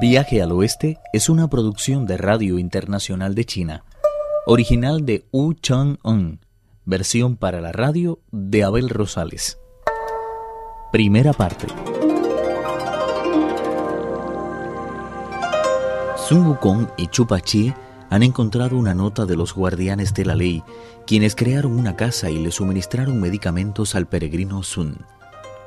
Viaje al Oeste es una producción de Radio Internacional de China, original de Wu Chang-un, versión para la radio de Abel Rosales. Primera parte. Sun Wukong y Chupa Chie han encontrado una nota de los guardianes de la ley, quienes crearon una casa y le suministraron medicamentos al peregrino Sun.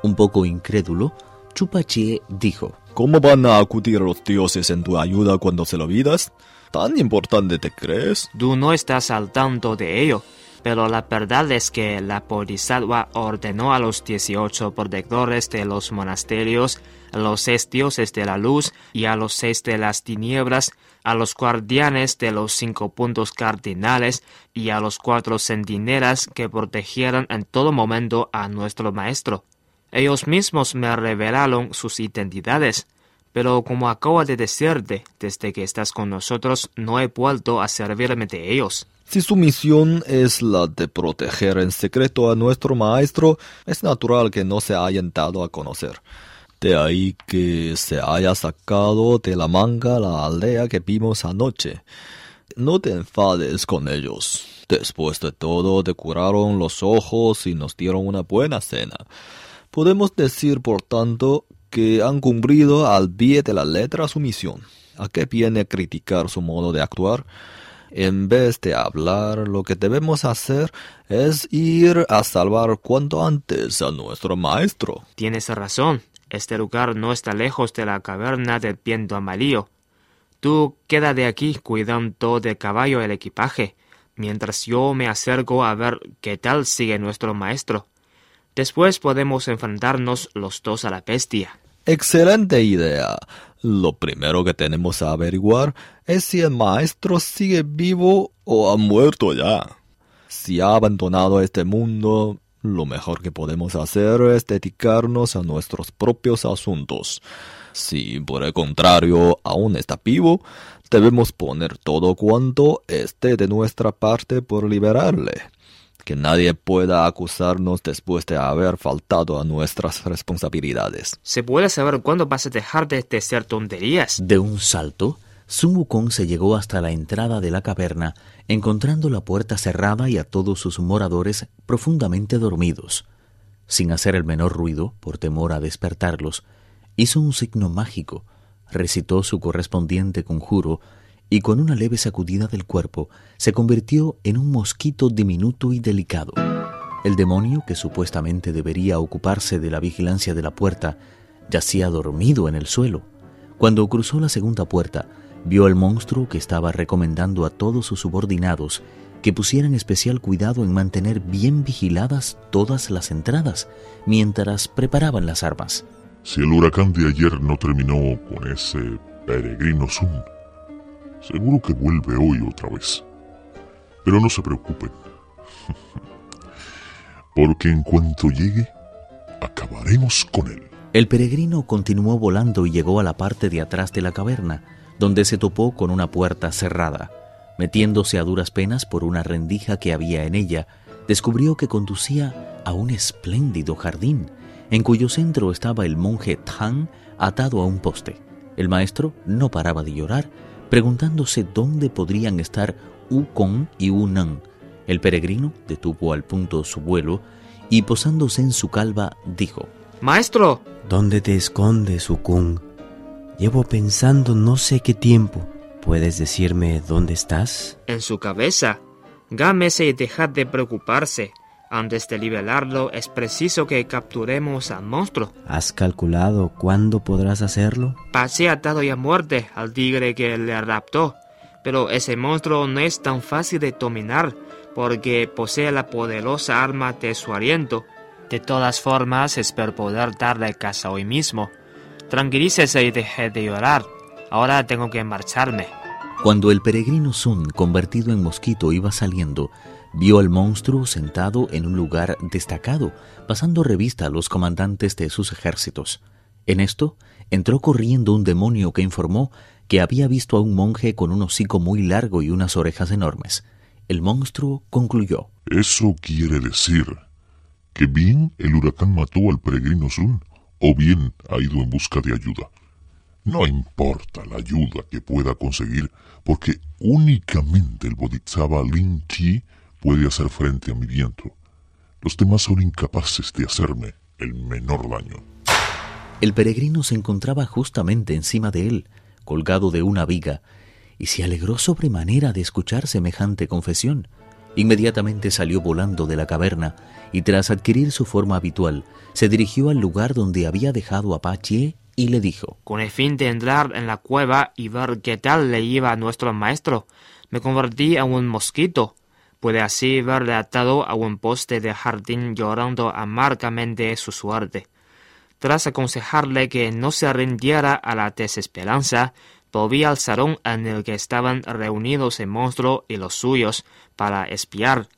Un poco incrédulo, Chupa Chie dijo: ¿Cómo van a acudir los dioses en tu ayuda cuando se lo olvidas? ¿Tan importante te crees? Tú no estás al tanto de ello, pero la verdad es que la Bodhisattva ordenó a los 18 protectores de los monasterios, a los seis dioses de la luz y a los seis de las tinieblas, a los guardianes de los cinco puntos cardinales y a los cuatro centinelas que protegieran en todo momento a nuestro maestro. Ellos mismos me revelaron sus identidades, pero como acabo de decirte, desde que estás con nosotros no he vuelto a servirme de ellos. Si su misión es la de proteger en secreto a nuestro maestro, es natural que no se hayan dado a conocer. De ahí que se haya sacado de la manga la aldea que vimos anoche. No te enfades con ellos. Después de todo, te curaron los ojos y nos dieron una buena cena. Podemos decir, por tanto, que han cumplido al pie de la letra su misión. ¿A qué viene criticar su modo de actuar? En vez de hablar, lo que debemos hacer es ir a salvar cuanto antes a nuestro maestro. Tienes razón. Este lugar no está lejos de la caverna del viento amarillo. Tú queda de aquí cuidando del caballo el equipaje, mientras yo me acerco a ver qué tal sigue nuestro maestro. Después podemos enfrentarnos los dos a la bestia. Excelente idea. Lo primero que tenemos a averiguar es si el maestro sigue vivo o ha muerto ya. Si ha abandonado este mundo, lo mejor que podemos hacer es dedicarnos a nuestros propios asuntos. Si por el contrario aún está vivo, debemos poner todo cuanto esté de nuestra parte por liberarle que nadie pueda acusarnos después de haber faltado a nuestras responsabilidades. ¿Se puede saber cuándo vas a dejar de decir tonterías? De un salto, Sun Wukong se llegó hasta la entrada de la caverna, encontrando la puerta cerrada y a todos sus moradores profundamente dormidos. Sin hacer el menor ruido, por temor a despertarlos, hizo un signo mágico, recitó su correspondiente conjuro y con una leve sacudida del cuerpo se convirtió en un mosquito diminuto y delicado. El demonio, que supuestamente debería ocuparse de la vigilancia de la puerta, yacía dormido en el suelo. Cuando cruzó la segunda puerta, vio al monstruo que estaba recomendando a todos sus subordinados que pusieran especial cuidado en mantener bien vigiladas todas las entradas mientras preparaban las armas. Si el huracán de ayer no terminó con ese peregrino Zoom, Seguro que vuelve hoy otra vez. Pero no se preocupen. Porque en cuanto llegue, acabaremos con él. El peregrino continuó volando y llegó a la parte de atrás de la caverna, donde se topó con una puerta cerrada. Metiéndose a duras penas por una rendija que había en ella, descubrió que conducía a un espléndido jardín, en cuyo centro estaba el monje Tang atado a un poste. El maestro no paraba de llorar preguntándose dónde podrían estar Ukong y Unan. El peregrino detuvo al punto su vuelo y posándose en su calva dijo: Maestro. ¿Dónde te escondes, Ukong? Llevo pensando no sé qué tiempo. ¿Puedes decirme dónde estás? En su cabeza. Gámese y dejad de preocuparse. Antes de liberarlo es preciso que capturemos al monstruo. ¿Has calculado cuándo podrás hacerlo? Pasé atado y a muerte al tigre que le raptó, pero ese monstruo no es tan fácil de dominar porque posee la poderosa arma de su aliento. De todas formas, espero poder darle casa hoy mismo. Tranquilícese y deje de llorar. Ahora tengo que marcharme. Cuando el peregrino Sun, convertido en mosquito, iba saliendo, vio al monstruo sentado en un lugar destacado, pasando revista a los comandantes de sus ejércitos. En esto entró corriendo un demonio que informó que había visto a un monje con un hocico muy largo y unas orejas enormes. El monstruo concluyó. Eso quiere decir que bien el huracán mató al peregrino Sun o bien ha ido en busca de ayuda. No importa la ayuda que pueda conseguir, porque únicamente el Bodhisattva Lin Chi puede hacer frente a mi viento. Los demás son incapaces de hacerme el menor daño. El peregrino se encontraba justamente encima de él, colgado de una viga, y se alegró sobremanera de escuchar semejante confesión. Inmediatamente salió volando de la caverna y tras adquirir su forma habitual, se dirigió al lugar donde había dejado a le dijo, Con el fin de entrar en la cueva y ver qué tal le iba a nuestro maestro, me convertí en un mosquito. Pude así verle atado a un poste de jardín llorando amargamente su suerte. Tras aconsejarle que no se rindiera a la desesperanza, volví al salón en el que estaban reunidos el monstruo y los suyos para espiar.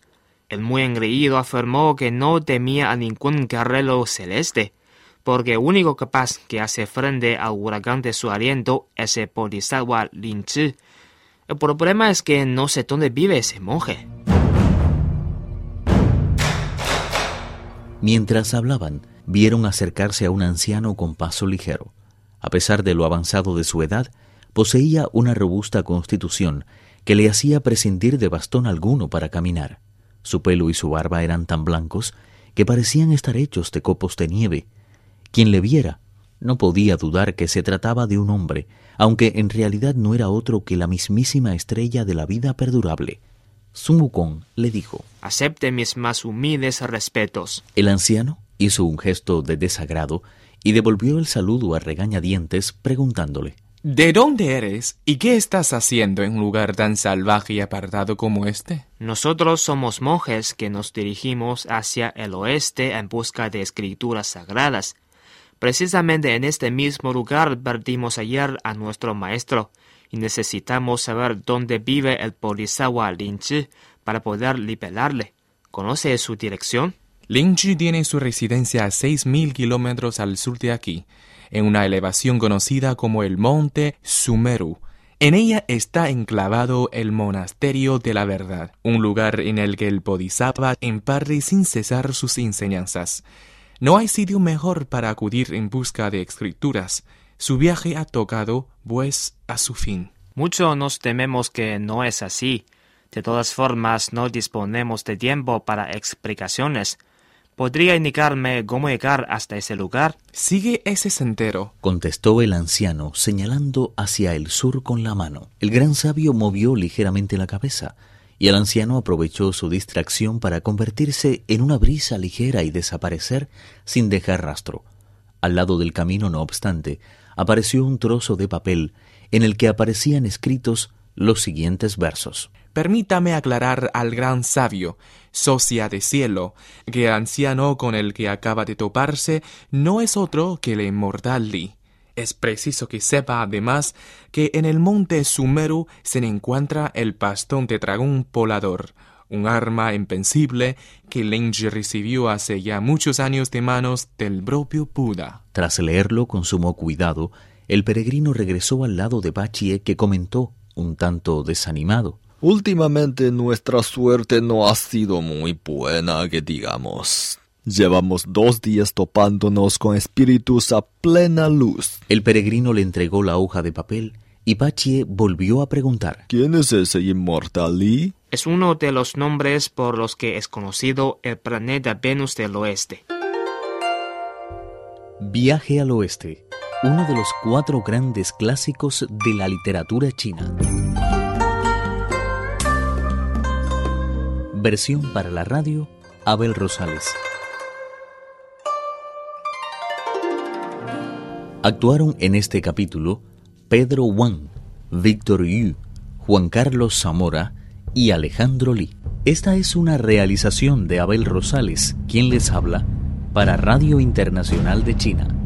El muy engreído afirmó que no temía a ningún guerrero celeste, porque el único capaz que hace frente al huracán de su aliento es el Bodhisattva Lin Chi. El problema es que no sé dónde vive ese monje. Mientras hablaban, vieron acercarse a un anciano con paso ligero. A pesar de lo avanzado de su edad, poseía una robusta constitución que le hacía prescindir de bastón alguno para caminar. Su pelo y su barba eran tan blancos que parecían estar hechos de copos de nieve. Quien le viera no podía dudar que se trataba de un hombre, aunque en realidad no era otro que la mismísima estrella de la vida perdurable. Sun Wukong le dijo, Acepte mis más humildes respetos. El anciano hizo un gesto de desagrado y devolvió el saludo a regañadientes preguntándole, ¿De dónde eres y qué estás haciendo en un lugar tan salvaje y apartado como este? Nosotros somos monjes que nos dirigimos hacia el oeste en busca de escrituras sagradas. Precisamente en este mismo lugar perdimos ayer a nuestro maestro y necesitamos saber dónde vive el Bodhisattva Chi para poder liberarle. ¿Conoce su dirección? Chi tiene su residencia a 6.000 kilómetros al sur de aquí, en una elevación conocida como el Monte Sumeru. En ella está enclavado el Monasterio de la Verdad, un lugar en el que el Bodhisattva imparte sin cesar sus enseñanzas. No hay sitio mejor para acudir en busca de escrituras. Su viaje ha tocado, pues, a su fin. Mucho nos tememos que no es así. De todas formas, no disponemos de tiempo para explicaciones. ¿Podría indicarme cómo llegar hasta ese lugar? Sigue ese sendero, contestó el anciano, señalando hacia el sur con la mano. El gran sabio movió ligeramente la cabeza, y el anciano aprovechó su distracción para convertirse en una brisa ligera y desaparecer sin dejar rastro. Al lado del camino, no obstante, apareció un trozo de papel en el que aparecían escritos los siguientes versos. Permítame aclarar al gran sabio, socia de cielo, que el anciano con el que acaba de toparse no es otro que el inmortal Li. Es preciso que sepa además que en el monte Sumeru se encuentra el bastón de dragón polador, un arma impensible que Lenji recibió hace ya muchos años de manos del propio Buda. Tras leerlo con sumo cuidado, el peregrino regresó al lado de Bachie que comentó, un tanto desanimado. Últimamente nuestra suerte no ha sido muy buena, que digamos. Llevamos dos días topándonos con espíritus a plena luz. El peregrino le entregó la hoja de papel y Pachie volvió a preguntar. ¿Quién es ese inmortal Lee? Es uno de los nombres por los que es conocido el planeta Venus del Oeste. Viaje al Oeste, uno de los cuatro grandes clásicos de la literatura china. Versión para la radio, Abel Rosales. Actuaron en este capítulo Pedro Wang, Víctor Yu, Juan Carlos Zamora y Alejandro Lee. Esta es una realización de Abel Rosales, quien les habla, para Radio Internacional de China.